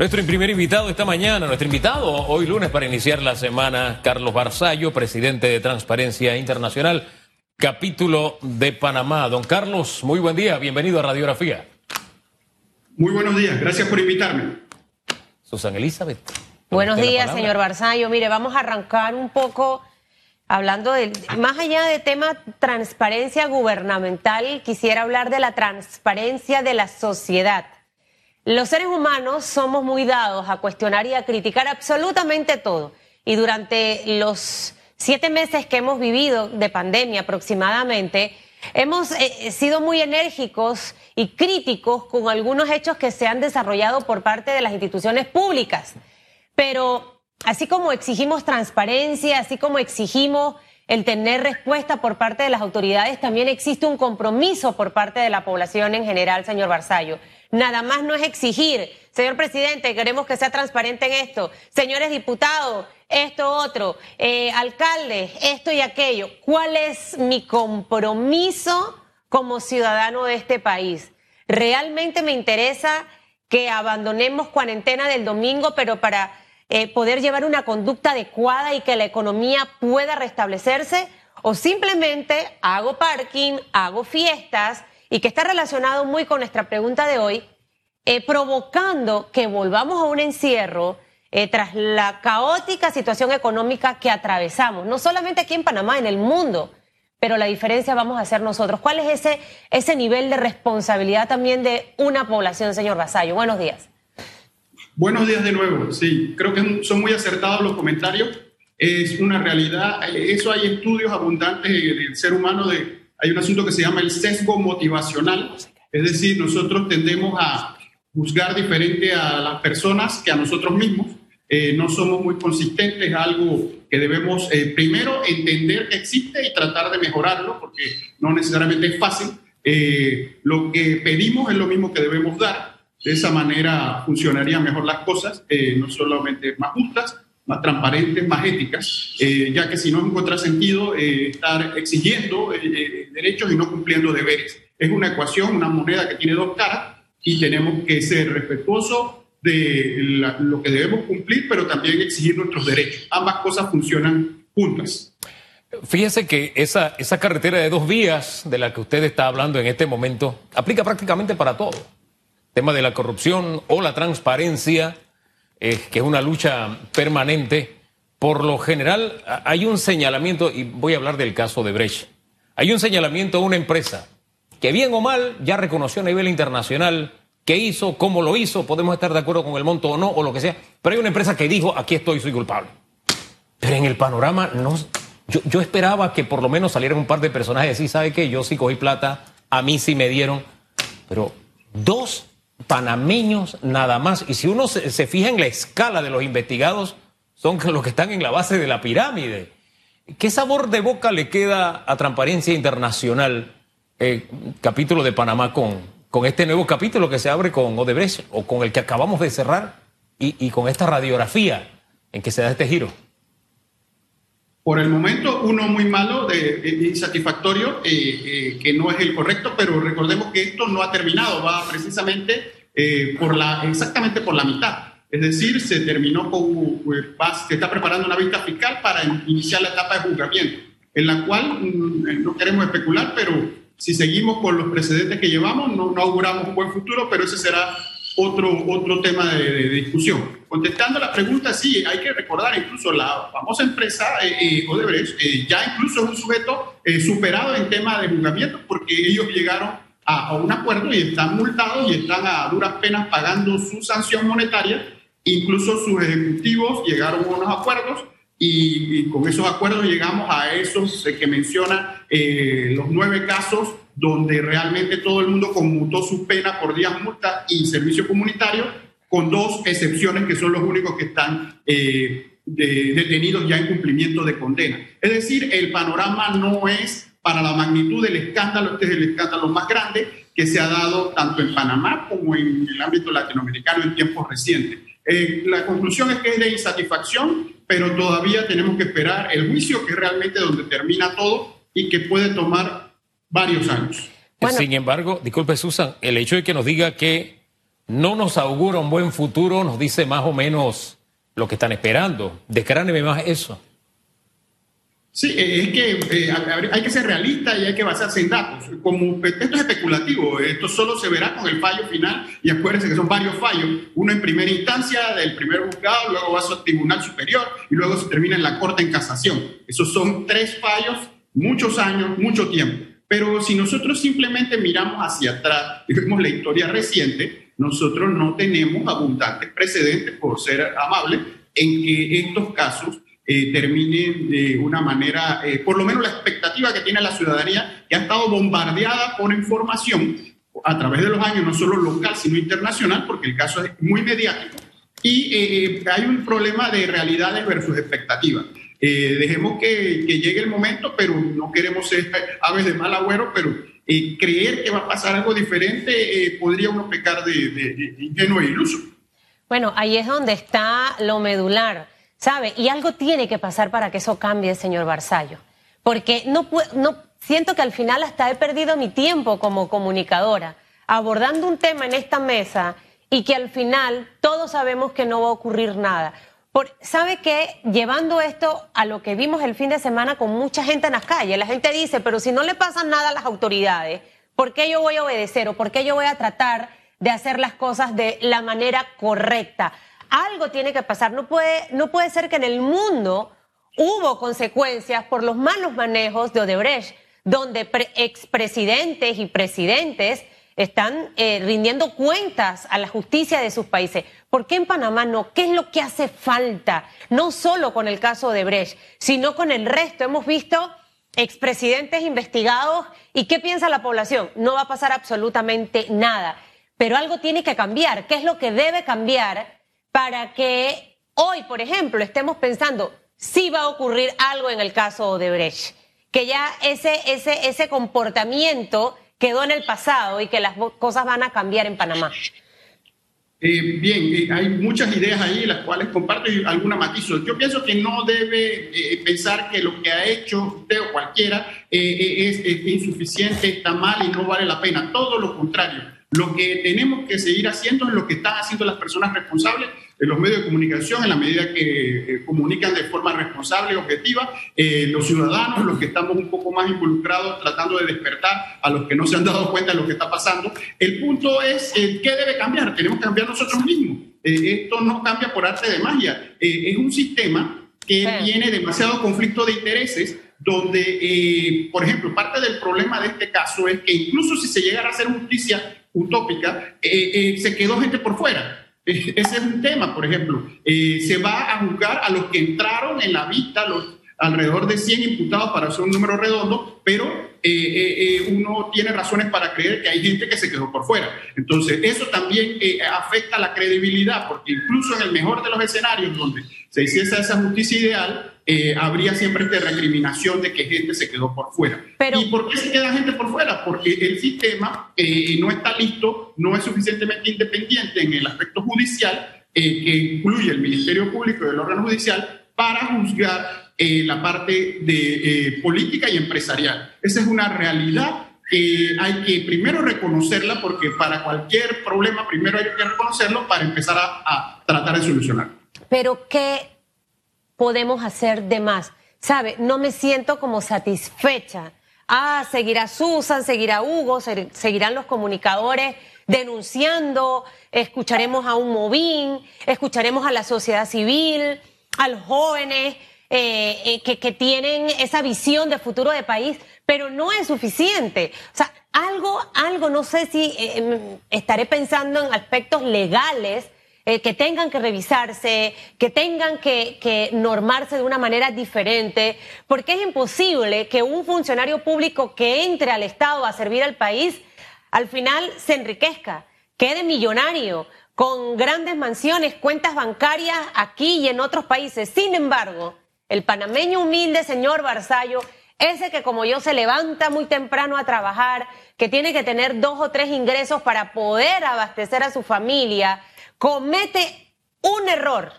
Nuestro primer invitado esta mañana, nuestro invitado hoy lunes para iniciar la semana, Carlos Barzallo, presidente de Transparencia Internacional, capítulo de Panamá. Don Carlos, muy buen día, bienvenido a Radiografía. Muy buenos días, gracias por invitarme. Susan Elizabeth. Buenos días, señor Barzallo. Mire, vamos a arrancar un poco hablando de, más allá de tema transparencia gubernamental, quisiera hablar de la transparencia de la sociedad. Los seres humanos somos muy dados a cuestionar y a criticar absolutamente todo. Y durante los siete meses que hemos vivido de pandemia aproximadamente, hemos eh, sido muy enérgicos y críticos con algunos hechos que se han desarrollado por parte de las instituciones públicas. Pero así como exigimos transparencia, así como exigimos el tener respuesta por parte de las autoridades, también existe un compromiso por parte de la población en general, señor Barzallo. Nada más no es exigir, señor presidente, queremos que sea transparente en esto, señores diputados, esto otro, eh, alcaldes, esto y aquello. ¿Cuál es mi compromiso como ciudadano de este país? Realmente me interesa que abandonemos cuarentena del domingo, pero para eh, poder llevar una conducta adecuada y que la economía pueda restablecerse, o simplemente hago parking, hago fiestas y que está relacionado muy con nuestra pregunta de hoy, eh, provocando que volvamos a un encierro eh, tras la caótica situación económica que atravesamos, no solamente aquí en Panamá, en el mundo, pero la diferencia vamos a hacer nosotros. ¿Cuál es ese, ese nivel de responsabilidad también de una población, señor Basayo? Buenos días. Buenos días de nuevo. Sí, creo que son muy acertados los comentarios. Es una realidad. Eso hay estudios abundantes del ser humano de hay un asunto que se llama el sesgo motivacional, es decir, nosotros tendemos a juzgar diferente a las personas que a nosotros mismos. Eh, no somos muy consistentes, es algo que debemos eh, primero entender que existe y tratar de mejorarlo, porque no necesariamente es fácil. Eh, lo que pedimos es lo mismo que debemos dar. De esa manera funcionarían mejor las cosas, no solamente más justas, más transparentes, más éticas, eh, ya que si no es un contrasentido eh, estar exigiendo eh, derechos y no cumpliendo deberes. Es una ecuación, una moneda que tiene dos caras y tenemos que ser respetuosos de lo que debemos cumplir, pero también exigir nuestros derechos. Ambas cosas funcionan juntas. Fíjese que esa, esa carretera de dos vías de la que usted está hablando en este momento aplica prácticamente para todo. tema de la corrupción o la transparencia que es una lucha permanente, por lo general hay un señalamiento, y voy a hablar del caso de Brecht, hay un señalamiento a una empresa que bien o mal ya reconoció a nivel internacional qué hizo, cómo lo hizo, podemos estar de acuerdo con el monto o no, o lo que sea, pero hay una empresa que dijo, aquí estoy, soy culpable. Pero en el panorama, no, yo, esperaba que por lo menos salieran un par de personajes y ¿sabe qué? Yo sí cogí plata, a mí sí me dieron, pero dos panameños nada más. Y si uno se, fija en la escala de los investigados, son los que están en la base de la pirámide. ¿Qué sabor de boca le queda a Transparencia Internacional, eh, capítulo de Panamá, con, con este nuevo capítulo que se abre con Odebrecht o con el que acabamos de cerrar y, con esta radiografía en que se da este giro? Por el momento, uno muy malo, de, insatisfactorio, eh, eh, que no es el correcto, pero recordemos que esto no ha terminado, va precisamente eh, por la, exactamente por la mitad. Es decir, se terminó con, se está preparando una vista fiscal para iniciar la etapa de juzgamiento, en la cual mm, no queremos especular, pero si seguimos con los precedentes que llevamos, no, no auguramos un buen futuro, pero ese será otro, otro tema de, discusión. Contestando la pregunta, sí, hay que recordar incluso la famosa empresa eh, eh Odebrecht, eh, ya incluso es un sujeto eh, superado en tema de juzgamiento porque ellos llegaron a, a, un acuerdo y están multados y están a duras penas pagando su sanción monetaria. Incluso sus ejecutivos llegaron a unos acuerdos y, y con esos acuerdos llegamos a esos que menciona los nueve casos donde realmente todo el mundo conmutó su pena por días multa y servicio comunitario, con dos excepciones que son los únicos que están eh, detenidos ya en cumplimiento de condena. Es decir, el panorama no es para la magnitud del escándalo, este es el escándalo más grande que se ha dado tanto en Panamá como en el ámbito latinoamericano en tiempos recientes. Eh, la conclusión es que es de insatisfacción, pero todavía tenemos que esperar el juicio, que es realmente donde termina todo y que puede tomar varios años. Sin embargo, disculpe Susan, el hecho de que nos diga que no nos augura un buen futuro, nos dice más o menos lo que están esperando. Descráneme más eso. Sí, eh, es que eh, hay que ser realista y hay que basarse en datos. Como esto es especulativo, esto solo se verá con el fallo final y acuérdense que son varios fallos, uno en primera instancia del primer juzgado, luego va a su tribunal superior y luego se termina en la corte en casación. Esos son tres fallos, muchos años, mucho tiempo. Pero si nosotros simplemente miramos hacia atrás y vemos la historia reciente, nosotros no tenemos abundantes precedentes, por ser amable, en que estos casos eh, terminen de una manera, eh, por lo menos la expectativa que tiene la ciudadanía, que ha estado bombardeada por información a través de los años, no solo local, sino internacional, porque el caso es muy mediático, y eh, hay un problema de realidades versus expectativas. dejemos que, llegue el momento, pero no queremos ser aves de mal agüero, pero creer que va a pasar algo diferente podría uno pecar de, de, de ingenuo e iluso. Bueno, ahí es donde está lo medular ¿Sabe? Y algo tiene que pasar para que eso cambie, señor Barzallo. Porque no, siento que al final hasta he perdido mi tiempo como comunicadora abordando un tema en esta mesa y que al final todos sabemos que no va a ocurrir nada. Por, ¿Sabe qué? Llevando esto a lo que vimos el fin de semana con mucha gente en las calles, la gente dice, pero si no le pasa nada a las autoridades, ¿por qué yo voy a obedecer o por qué yo voy a tratar de hacer las cosas de la manera correcta? Algo tiene que pasar. No puede, no puede ser que en el mundo hubo consecuencias por los malos manejos de Odebrecht, donde expresidentes y presidentes están eh, rindiendo cuentas a la justicia de sus países. ¿Por qué en Panamá no? ¿Qué es lo que hace falta? No solo con el caso de Brecht, sino con el resto. Hemos visto expresidentes investigados y ¿qué piensa la población? No va a pasar absolutamente nada. Pero algo tiene que cambiar. ¿Qué es lo que debe cambiar para que hoy, por ejemplo, estemos pensando si va a ocurrir algo en el caso de Brecht, que ya ese, ese, ese comportamiento quedó en el pasado y que las cosas van a cambiar en Panamá. Eh, bien, eh, hay muchas ideas ahí, las cuales comparto y alguna matizo. Yo pienso que no debe eh, pensar que lo que ha hecho usted o cualquiera es, es insuficiente, está mal y no vale la pena. Todo lo contrario lo que tenemos que seguir haciendo es lo que están haciendo las personas responsables de los medios de comunicación en la medida que eh, comunican de forma responsable y objetiva, eh, los ciudadanos, los que estamos un poco más involucrados tratando de despertar a los que no se han dado cuenta de lo que está pasando. El punto es, eh, ¿qué debe cambiar? Tenemos que cambiar nosotros mismos. esto no cambia por arte de magia. es un sistema que tiene demasiado conflicto de intereses donde, por ejemplo, parte del problema de este caso es que incluso si se llegara a hacer justicia utópica, eh, eh, se quedó gente por fuera. Ese es un tema, por ejemplo. Eh, se va a juzgar a los que entraron en la vista, los alrededor de 100 imputados para hacer un número redondo, pero uno tiene razones para creer que hay gente que se quedó por fuera. Entonces, eso también afecta la credibilidad, porque incluso en el mejor de los escenarios donde se hiciese esa justicia ideal, eh, habría siempre esta recriminación de que gente se quedó por fuera. ¿Y por qué se queda gente por fuera? Porque el sistema eh, no está listo, no es suficientemente independiente en el aspecto judicial, eh, que incluye el Ministerio Público y el órgano judicial, para juzgar la parte de política y empresarial. Esa es una realidad que hay que primero reconocerla, porque para cualquier problema primero hay que reconocerlo para empezar a, a tratar de solucionarlo. Pero ¿qué podemos hacer de más? ¿Sabe? No me siento como satisfecha. Ah, seguirá Susan, seguirá Hugo, seguirán los comunicadores denunciando, escucharemos a un Movín, escucharemos a la sociedad civil, a los jóvenes eh, eh, que, que tienen esa visión de futuro de país, pero no es suficiente. O sea, algo, algo, no sé si eh, em, estaré pensando en aspectos legales eh, que tengan que revisarse, que tengan que, normarse de una manera diferente, porque es imposible que un funcionario público que entre al Estado a servir al país, al final se enriquezca, quede millonario, con grandes mansiones, cuentas bancarias aquí y en otros países. Sin embargo, el panameño humilde señor Barzallo, ese que como yo se levanta muy temprano a trabajar, que tiene que tener dos o tres ingresos para poder abastecer a su familia, comete un error,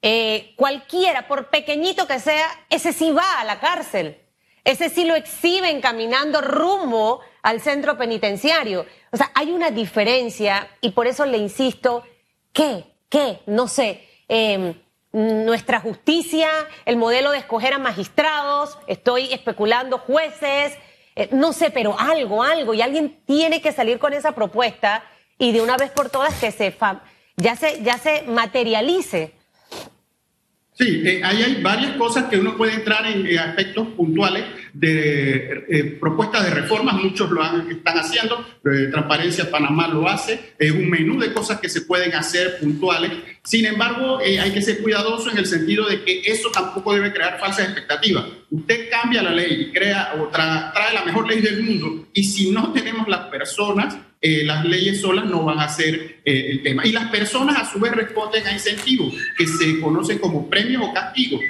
eh, cualquiera, por pequeñito que sea, ese sí va a la cárcel. ese sí lo exhiben caminando rumbo al centro penitenciario. O sea, hay una diferencia y por eso le insisto, ¿qué? ¿Qué? No sé. Em, nuestra justicia, el modelo de escoger a magistrados, estoy especulando jueces, eh, no sé, pero algo, algo, y alguien tiene que salir con esa propuesta y de una vez por todas que se ya se, ya se materialice Sí, eh, ahí hay varias cosas que uno puede entrar en, aspectos puntuales de eh, propuestas de reformas, muchos lo están haciendo, eh, Transparencia Panamá lo hace, es un menú de cosas que se pueden hacer puntuales. Sin embargo, hay que ser cuidadoso en el sentido de que eso tampoco debe crear falsas expectativas. Usted cambia la ley y crea o trae la mejor ley del mundo y si no tenemos las personas eh, las leyes solas no van a ser eh, el tema. Y las personas a su vez responden a incentivos que se conocen como premios o castigos.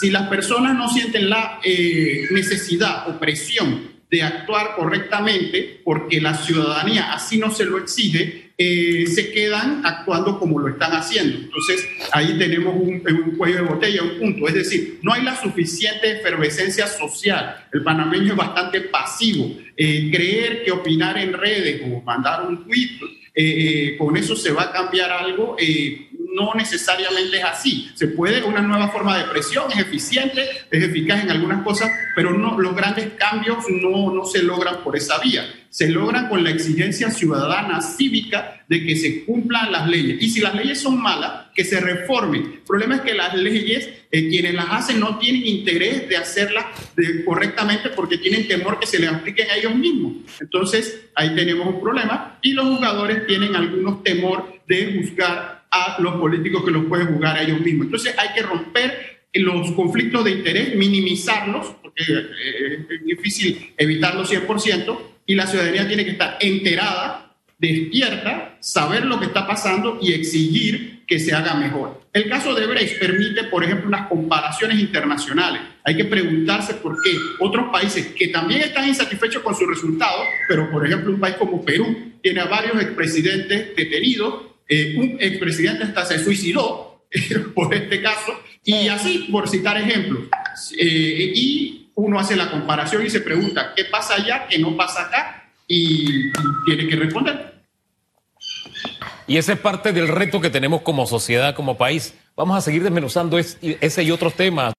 Si las personas no sienten la eh, necesidad o presión de actuar correctamente, porque la ciudadanía así no se lo exige, eh, se quedan actuando como lo están haciendo. Entonces, ahí tenemos un, cuello de botella, un punto. Es decir, no hay la suficiente efervescencia social. El panameño es bastante pasivo. Eh, creer que opinar en redes o mandar un tweet, eh, con eso se va a cambiar algo, no necesariamente es así. Se puede, una nueva forma de presión, es eficiente, es eficaz en algunas cosas, pero no, los grandes cambios no, no se logran por esa vía. Se logran con la exigencia ciudadana, cívica, de que se cumplan las leyes. Y si las leyes son malas, que se reformen. El problema es que las leyes, eh, quienes las hacen no tienen interés de hacerlas correctamente porque tienen temor que se les apliquen a ellos mismos. Entonces, ahí tenemos un problema y los jugadores tienen algunos temor de buscar a los políticos que los pueden jugar a ellos mismos. Entonces hay que romper los conflictos de interés, minimizarlos, porque eh, es difícil evitarlos 100%, y la ciudadanía tiene que estar enterada, despierta, saber lo que está pasando y exigir que se haga mejor. El caso de Brecht permite, por ejemplo, unas comparaciones internacionales. Hay que preguntarse por qué otros países que también están insatisfechos con sus resultados, pero por ejemplo un país como Perú tiene a varios expresidentes detenidos eh, un expresidente hasta se suicidó por este caso, y así, por citar ejemplos. Eh, y uno hace la comparación y se pregunta, ¿qué pasa allá que no pasa acá? Y, tiene que responder. Y ese es parte del reto que tenemos como sociedad, como país. Vamos a seguir desmenuzando ese y otros temas.